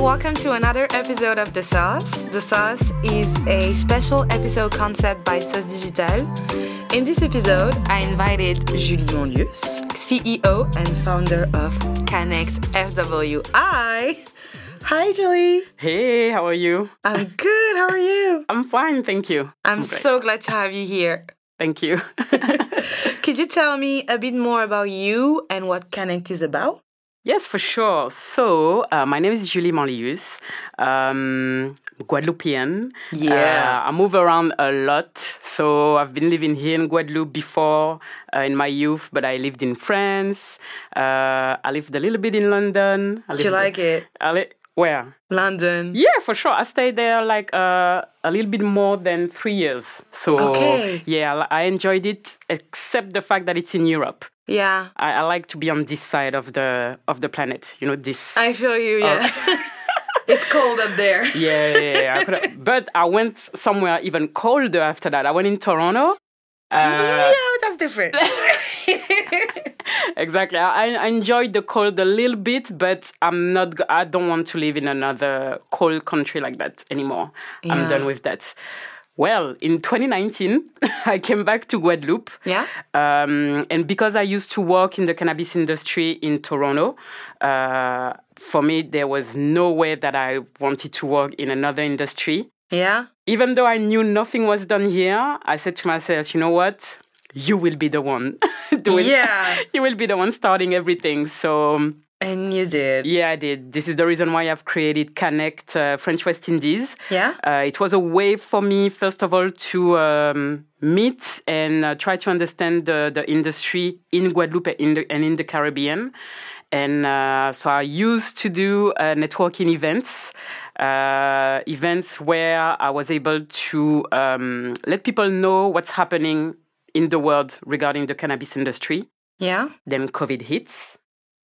welcome to another episode of The Sauce. The Sauce is a special episode concept by Sauce Digital. In this episode, I invited Julie Manlius, CEO and founder of Cannect FWI. Hi, Julie. Hey, how are you? I'm good. How are you? I'm fine, thank you. I'm so glad to have you here. Thank you. Could you tell me a bit more about you and what Cannect is about? Yes, for sure. So, uh, my name is Julie Manlius, um, Guadeloupean. Yeah. Uh, I move around a lot. So, I've been living here in Guadeloupe before uh, in my youth, but I lived in France. Uh, I lived a little bit in London. I Do you like it? Li- where? London. Yeah, for sure. I stayed there like uh, a little bit more than three years. So, Okay. yeah, I enjoyed it, except the fact that it's in Europe. Yeah. I, I like to be on this side of the of the planet. You know this. I feel you, yeah. it's cold up there. yeah, yeah, yeah. I but I went somewhere even colder after that. I went in Toronto. Uh, yeah, that's different. exactly. I, I enjoyed the cold a little bit, but I'm not. I don't want to live in another cold country like that anymore. Yeah. I'm done with that. Well, in 2019, I came back to Guadeloupe. Yeah? Um, and because I used to work in the cannabis industry in Toronto, uh, for me, there was no way that I wanted to work in another industry. yeah? Even though I knew nothing was done here, I said to myself, you know what? You will be the one doing Yeah. You will be the one starting everything. So, um, And you did. yeah, I did. This is the reason why I've created Cannect uh, French West Indies. Yeah? Uh, it was a way for me, first of all, to um, meet and uh, try to understand the, the industry in Guadeloupe in the, and in the Caribbean. And uh, so I used to do uh, networking events, uh, events where I was able to um, let people know what's happening in the world regarding the cannabis industry. Yeah? Then COVID hits.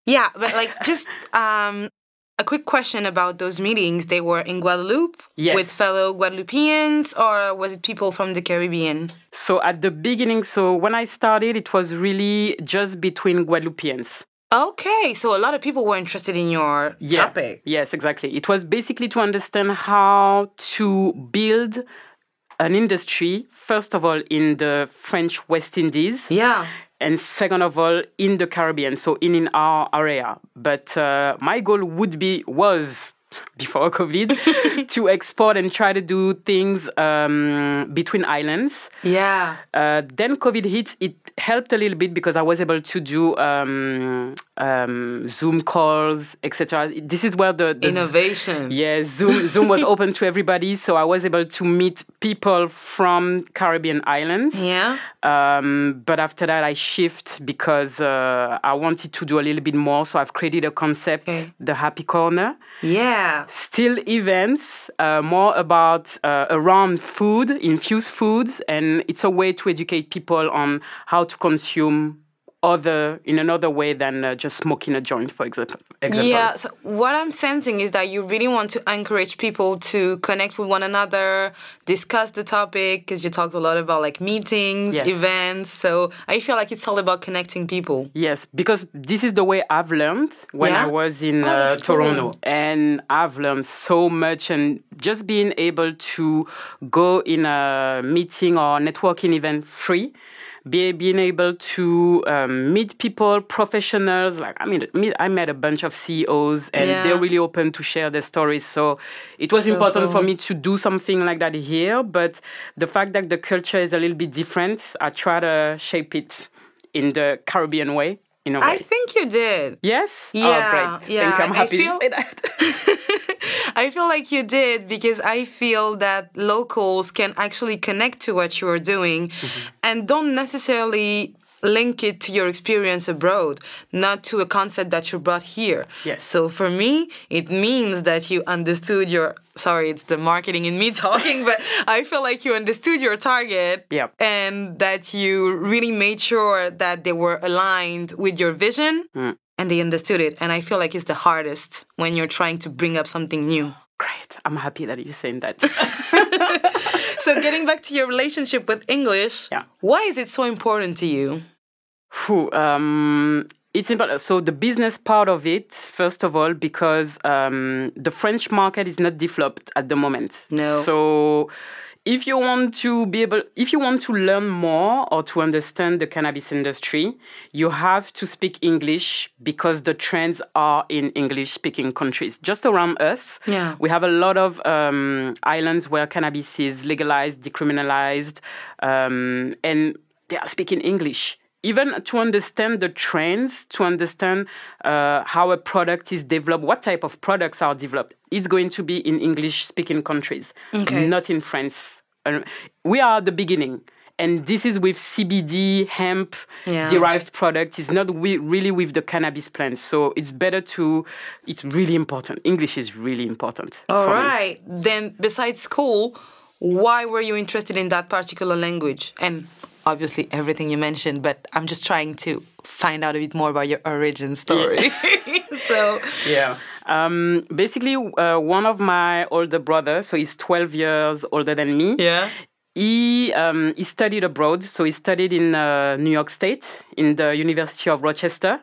Yeah, but like just um a quick question about those meetings. They were in Guadeloupe Yes. with fellow Guadeloupeans or was it people from the Caribbean? So at the beginning, so when I started, it was really just between Guadeloupeans. Okay, so a lot of people were interested in your topic. Yes, exactly. It was basically to understand how to build an industry, first of all, in the French West Indies. Yeah. And second of all, in the Caribbean, so in, in our area. But uh, my goal would be, was before COVID, to export and try to do things um, between islands. Yeah. Uh, then COVID hits. It helped a little bit because I was able to do um, um, Zoom calls, etc. This is where the, the Innovation. yeah Zoom Zoom was open to everybody, so I was able to meet people from Caribbean islands. Yeah. Um, but after that, I shift because uh, I wanted to do a little bit more. So I've created a concept, Okay. the Happy Corner Yeah. Still events uh, more about uh, around food infused foods and it's a way to educate people on how to consume other in another way than uh, just smoking a joint for example, example. Yeah, so what I'm sensing is that you really want to encourage people to connect with one another, discuss the topic, because you talked a lot about like meetings, Yes. events. So I feel like it's all about connecting people. Yes, because this is the way I've learned when Yeah? I was in Oh, uh, that's cool. Toronto. And I've learned so much. And just being able to go in a meeting or networking event free, be, being able to um, meet people, professionals. Like, I mean, meet, I met a bunch of CEOs and Yeah. they're really open to share their stories. So it was So important for me to do something like that here. But the fact that the culture is a little bit different, I try to shape it in the Caribbean way. In a way. I think you did. yes. Yeah, Oh, great. yeah. I'm I happy feel- to say that. I feel like you did because I feel that locals can actually connect to what you are doing Mm-hmm. and don't necessarily link it to your experience abroad, not to a concept that you brought here. Yes. So for me, it means that you understood your sorry, it's the marketing in me talking, but I feel like you understood your target Yep. and that you really made sure that they were aligned with your vision Mm. and they understood it. And I feel like it's the hardest when you're trying to bring up something new. Great. I'm happy that you're saying that. So getting back to your relationship with English, Yeah. why is it so important to you? Um, it's important. So the business part of it, first of all, because um, the French market is not developed at the moment. No. So if you want to be able, if you want to learn more or to understand the cannabis industry, you have to speak English because the trends are in English-speaking countries. Just around us, Yeah. we have a lot of um, islands where cannabis is legalized, decriminalized, um, and they are speaking English. Even to understand the trends, to understand uh, how a product is developed, what type of products are developed, is going to be in English-speaking countries, Okay. not in France. We are at the beginning, and this is with CBD, hemp Yeah. derived product. It's not we, really with the cannabis plants. So it's better to. It's really important. English is really important. All right. me. Then, besides school, why were you interested in that particular language? And obviously, everything you mentioned, but I'm just trying to find out a bit more about your origin story. so, Yeah. Um, basically, uh, one of my older brothers, so he's 12 years older than me. yeah. He um, he studied abroad, so he studied in uh, New York State in the University of Rochester.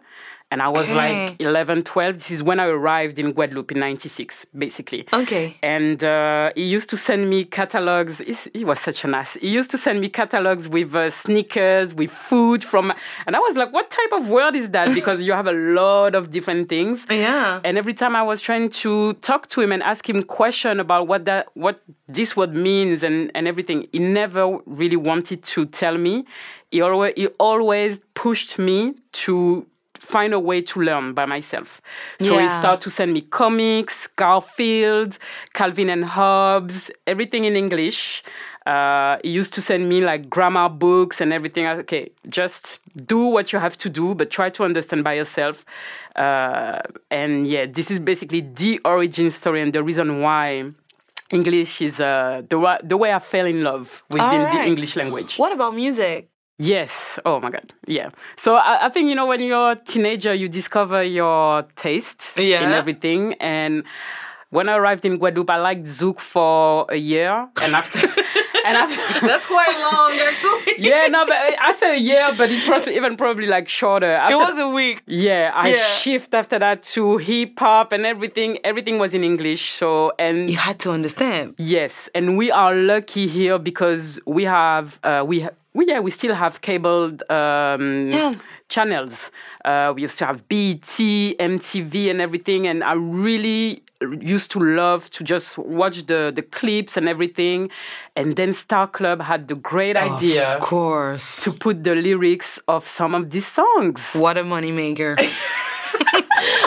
And I was Okay. like 11, 12. This is when I arrived in Guadeloupe in 96, basically. Okay. And uh, he used to send me catalogs. He's, he was such an ass. He used to send me catalogs with uh, sneakers, with food from. And I was like, what type of world is that? Because you have a lot of different things. Yeah. And every time I was trying to talk to him and ask him question about what that what this word means and, and everything, he never really wanted to tell me. He always he always pushed me to find a way to learn by myself. So he started to send me comics, Garfield, Calvin and Hobbes, everything in English. Uh, he used to send me like grammar books and everything. Okay, just do what you have to do, but try to understand by yourself. Uh, and yeah, this is basically the origin story and the reason why English is uh, the, the way I fell in love with the, the English language. What about music? Yes. Oh my God. Yeah. So I, I think you know when you're a teenager, you discover your taste in Yeah. everything. And when I arrived in Guadeloupe, I liked Zouk for a year, and after, and after, That's quite long, actually. yeah, no, but I say a year, but it's probably even probably like shorter. It was a week. yeah, I Yeah. shift after that to hip hop and everything. Everything was in English. So and You had to understand. Yes, and we are lucky here because we have uh, we ha- we yeah we still have cabled um, Yeah. channels. Uh, we used to have BET, MTV, and everything, and I really used to love to just watch the the clips and everything. And then Star Club had the great idea Of course. to put the lyrics of some of these songs. What a moneymaker.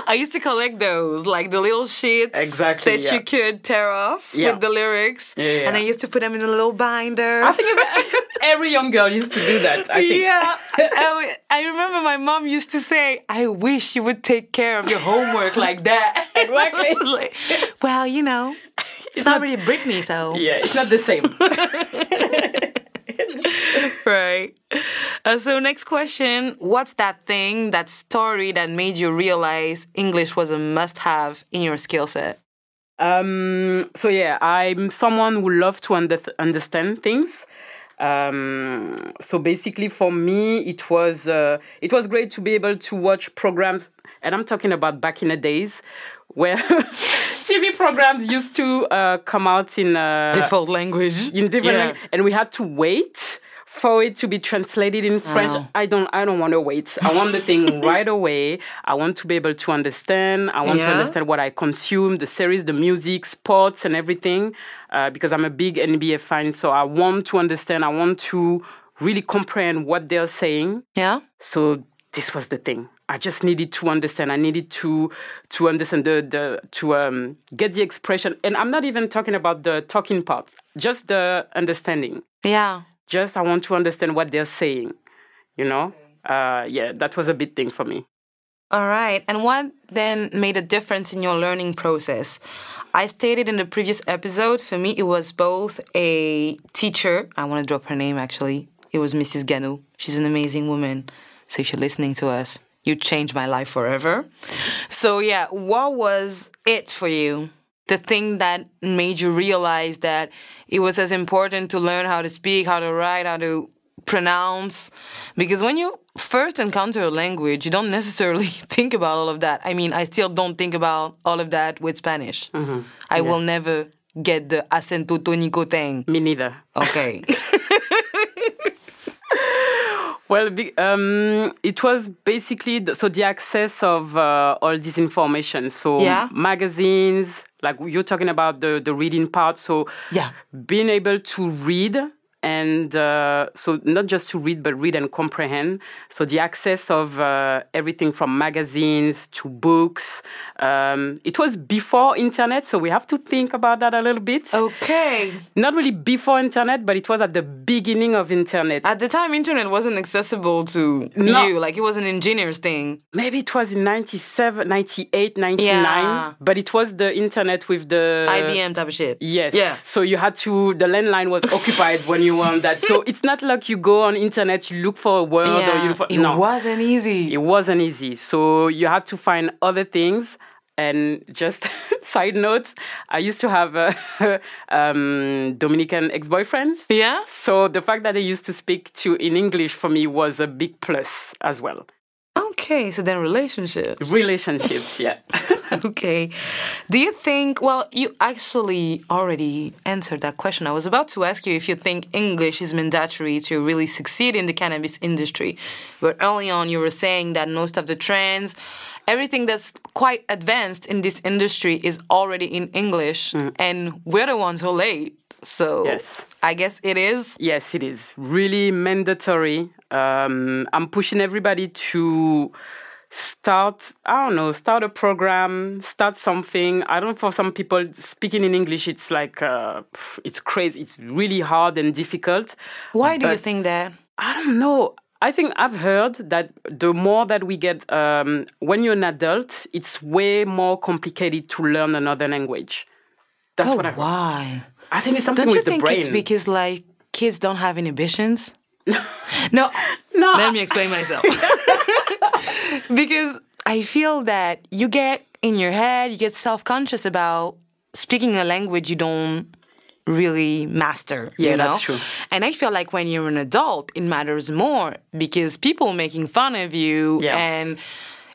I used to collect those, like the little sheets Exactly, that yeah. you could tear off Yeah. with the lyrics. Yeah, yeah, And I used to put them in a little binder. I think every young girl used to do that. I think. Yeah, I, I remember my mom used to say, "I wish you would take care of your homework like that." Exactly. It's like, well, you know, it's, not, really Britney, so Yeah, it's not the same. right. Uh, so next question: What's that thing, that story that made you realize English was a must-have in your skill set? Um, so yeah, I'm someone who loves to under- understand things. Um, so basically, for me, it was uh, it was great to be able to watch programs, and I'm talking about back in the days where TV programs used to uh, come out in uh, Default language. in different, Yeah. lang- and we had to wait for it to be translated in French. I don't, I don't want to wait. I want the thing right away. I want to be able to understand. I want to understand what I consume, the series, the music, sports, and everything. Uh, because I'm a big NBA fan, so I want to understand. I want to really comprehend what they're saying. Yeah. So this was the thing. I just needed to understand. I needed to to understand the the to um, get the expression. And I'm not even talking about the talking parts. Just the understanding. Yeah. Just I want to understand what they're saying. You know. Uh, yeah, that was a big thing for me. All right. And what then made a difference in your learning process? I stated in the previous episode, for me, it was both a teacher. I want to drop her name actually. It was Mrs. Ganou. She's an amazing woman. So if you're listening to us, you changed my life forever. So, yeah, what was it for you? The thing that made you realize that it was as important to learn how to speak, how to write, how to pronounce because when you first encounter a language, you don't necessarily think about all of that. I mean, I still don't think about all of that with Spanish. Mm-hmm. I will never get the acento tónico thing. Me neither. Okay. Well, um, it was basically the, so the access of uh, all this information. So Yeah. magazines, like you're talking about the the reading part. So Yeah. being able to read and uh, so not just to read but read and comprehend. So the access of uh, everything from magazines to books. Um, it was before internet, so we have to think about that a little bit. okay. Not really before internet, but it was at the beginning of internet. At the time, internet wasn't accessible to No. you. Like, it was an engineer's thing. maybe it was in 97 98 99 Yeah. but it was the internet with the IBM type of shit. yes Yeah. so you had to the landline was occupied when you on that so it's not like you go on internet you look for a word or you Yeah. for It no wasn't easy. it wasn't easy so you had to find other things and just side notes i used to have a um, dominican ex-boyfriend yeah? so the fact that they used to speak to in english for me was a big plus as well Okay, so then relationships. relationships yeah okay. Do you think, well, you actually already answered that question. I was about to ask you if you think English is mandatory to really succeed in the cannabis industry. But early on, you were saying that most of the trends, everything that's quite advanced in this industry is already in English, mm. and we're the ones who are late. So Yes. I guess it is. Yes, it is really mandatory. Um, I'm pushing everybody to start. I don't know, start a program, start something. I don't. For some people, speaking in English, it's like uh, it's crazy. It's really hard and difficult. Why do you think that? I don't know. I think I've heard that the more that we get, um, when you're an adult, it's way more complicated to learn another language. That's Oh, what I. why? I think it's something Don't you with the think brain. it's because like kids don't have inhibitions? No. No. Let me explain myself. because I feel that you get in your head, you get self-conscious about speaking a language you don't really master. Yeah, you know? that's true. And I feel like when you're an adult, it matters more because people making fun of you Yeah. and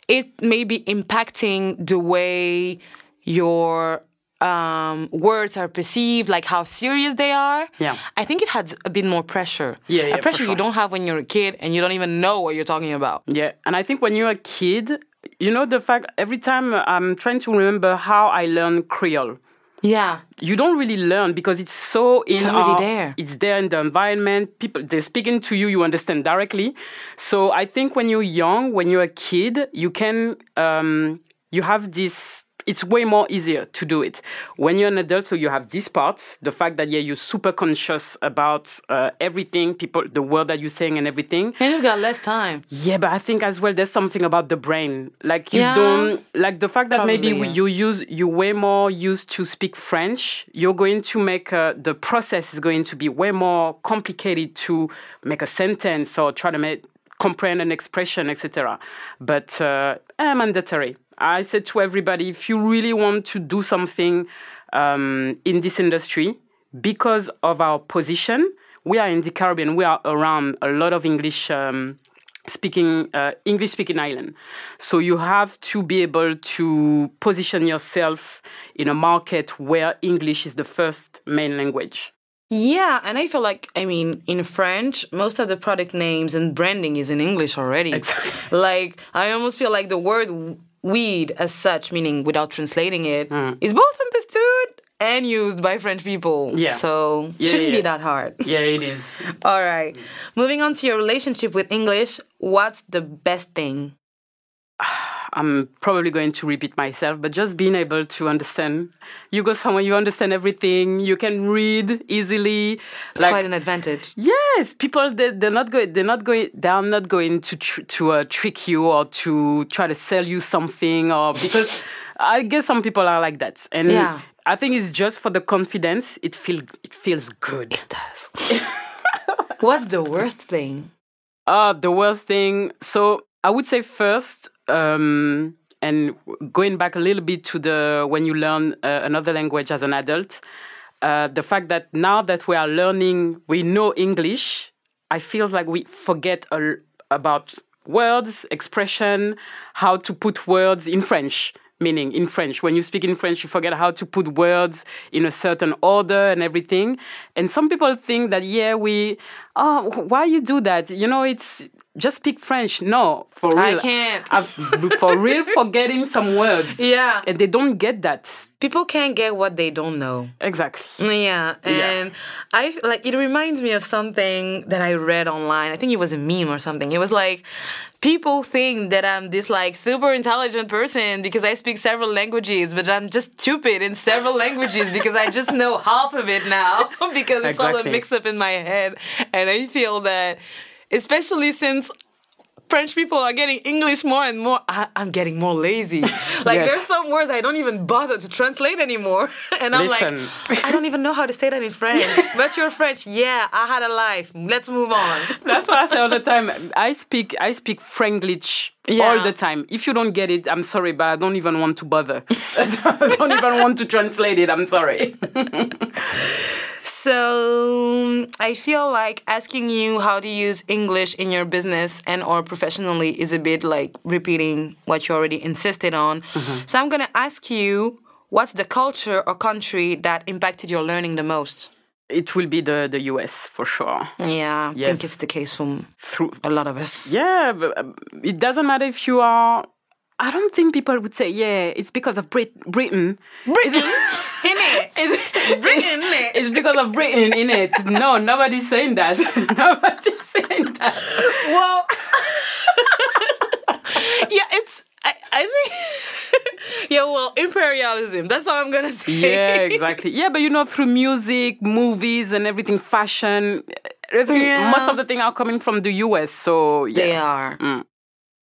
it may be impacting the way your um, words are perceived, like how serious they are. Yeah. I think it has a bit more pressure. Yeah, yeah, a pressure you don't have when you're a kid and you don't even know what you're talking about. Yeah, and I think when you're a kid, you know the fact every time I'm trying to remember how I learned Creole. Yeah. You don't really learn because it's so in It's already our- there. It's there in the environment. People they're speaking to you, you understand directly. So I think when you're young, when you're a kid, you can um, you have this. It's way more easier to do it when you're an adult. So you have this part, the fact that yeah, you're super conscious about uh, everything, people, the word that you're saying, and everything. And you've got less time. Yeah, but I think as well there's something about the brain. Like you Yeah. don't like the fact that maybe yeah. you use you way more used to speak French. You're going to make uh, the process is going to be way more complicated to make a sentence or try to make comprehend an expression, etc. But uh, mandatory. I said to everybody, if you really want to do something um, in this industry, because of our position, we are in the Caribbean. We are around a lot of English. Um, speaking uh, english speaking island so you have to be able to position yourself in a market where english is the first main language Yeah, and I feel like I mean in French, most of the product names and branding is in English already. Exactly. Like I almost feel like the word weed as such, meaning without translating it, Hmm. is both understood and used by French people. Yeah. So Yeah, shouldn't yeah. be that hard. yeah it is All right. Moving on to your relationship with English, what's the best thing? I'm probably going to repeat myself but just being able to understand you go somewhere you understand everything you can read easily It's quite an advantage. Yes, people they, they're not going they're not going they are not going to tr- to uh, trick you or to try to sell you something or because I guess some people are like that and Yeah. I think it's just for the confidence it feel it feels good. It does. what's the worst thing? Uh the worst thing so I would say first um and going back a little bit to the when you learn uh, another language as an adult uh, the fact that now that we are learning we know english i feel like we forget a, about words, expression, how to put words in French. Meaning in French, when you speak in French, you forget how to put words in a certain order and everything. And some people think that, yeah, we, oh, why you do that? You know, it's just speak French. No, for real. I can't. I've, for real, forgetting some words. Yeah. And they don't get that. People can't get what they don't know. Exactly. Yeah, and I like it reminds me of something that I read online. I think it was a meme or something. It was like people think that I'm this like super intelligent person because I speak several languages, but I'm just stupid in several languages because I just know half of it now because it's all a mix up in my head. And I feel that especially since French people are getting English more and more. I, I'm getting more lazy. Like Yes. there's some words I don't even bother to translate anymore, and I'm Listen. like, I don't even know how to say that in French. but you're French, yeah. I had a life. Let's move on. That's what I say all the time. I speak I speak Franglish Yeah. all the time. If you don't get it, I'm sorry, but I don't even want to bother. I don't even want to translate it. I'm sorry. So I feel like asking you how to use English in your business and or professionally is a bit like repeating what you already insisted on. So I'm gonna ask you, what's the culture or country that impacted your learning the most? It will be the the US for sure. Yeah, I Yes. think it's the case from Through a lot of us. yeah, but um, it doesn't matter if you are. I don't think people would say, yeah, it's because of Brit- Britain. Britain, in it. It's, Britain, it. it's because of Britain in it. No, nobody's saying that. nobody's saying that. Well, yeah, it's. I, I think. yeah, well, imperialism. That's all I'm gonna say. Yeah, exactly. Yeah, but you know, through music, movies, and everything, fashion, everything, Yeah. most of the things are coming from the US. So yeah, They are. Mm.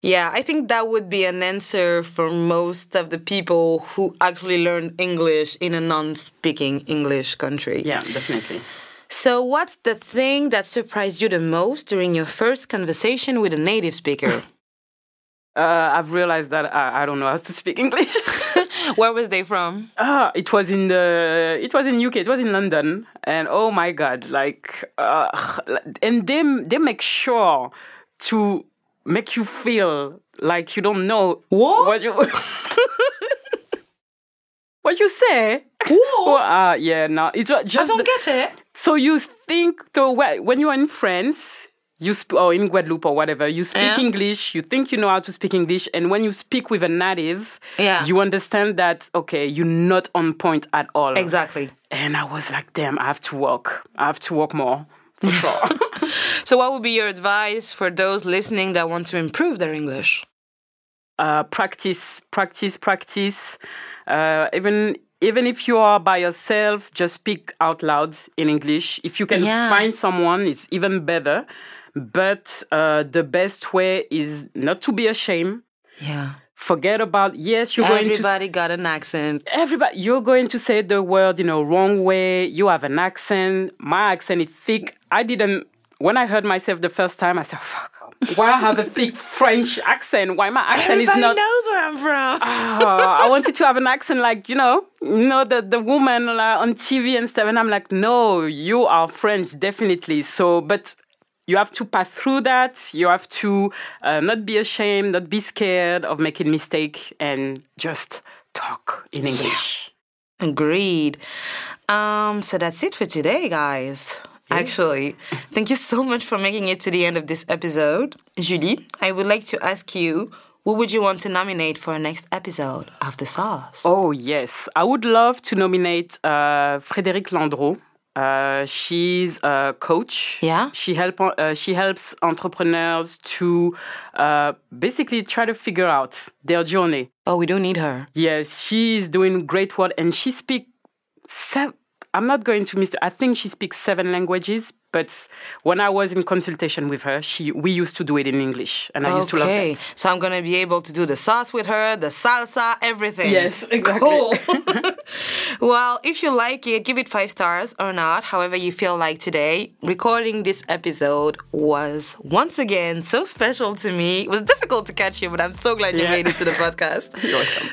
Yeah, I think that would be an answer for most of the people who actually learn English in a non-speaking English country. yeah, definitely. So, what's the thing that surprised you the most during your first conversation with a native speaker? Uh, I've realized that I, I don't know how to speak English. Where was they from? Ah, it was in the it was in UK. It was in London, and oh my god, like, uh, and they they make sure to make you feel like you don't know What? what you what you say. What? Uh, yeah, no, it was I don't the- get it. so you think the when you're in France, you sp- or in Guadeloupe or whatever, you speak Yeah. English. You think you know how to speak English, and when you speak with a native, Yeah. you understand that okay, you're not on point at all. Exactly. And I was like, damn, I have to work. I have to work more. For sure. So, what would be your advice for those listening that want to improve their English? uh, practice, practice, practice. Uh, even even if you are by yourself, just speak out loud in English. If you can Yeah. find someone, it's even better. But uh, the best way is not to be ashamed. Yeah. Forget about yes, you're going to Everybody got an accent. everybody you're going to say the word in a wrong way you have an accent my accent is thick i didn't when i heard myself the first time i said fuck why i have a thick french accent why my accent Everybody is not knows where I'm from. Oh, i wanted to have an accent like you know you know the, the woman like, on tv and stuff and i'm like no you are french definitely so but you have to pass through that. You have to uh, not be ashamed, not be scared of making mistake, and just talk in English. Agreed. Um, so that's it for today, guys. Actually, thank you so much for making it to the end of this episode. Julie, I would like to ask you who would you want to nominate for our next episode of The Sauce? Oh yes, I would love to nominate uh, Frédéric Landreau. Uh, she's a coach. Yeah? She help uh, she helps entrepreneurs to uh, basically try to figure out their journey. Oh, we do need her. Yes, she's doing great work, and she speaks. I'm not going to miss. I think she speaks seven languages. But when I was in consultation with her, she we used to do it in English, and I used to love Okay, so I'm gonna be able to do the sauce with her, the salsa, everything. Yes, exactly. Cool. well, if you like it, give it five stars or not, however you feel like today. Recording this episode was once again so special to me. It was difficult to catch you, but I'm so glad you Yeah. made it to the podcast.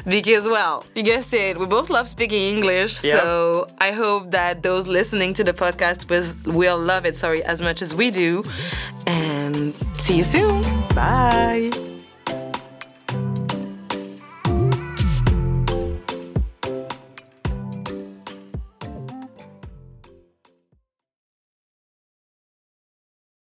Because, well, you guessed it, we both love speaking English. So I hope that those listening to the podcast was, will love it, sorry, as much as we do. And see you soon. Bye.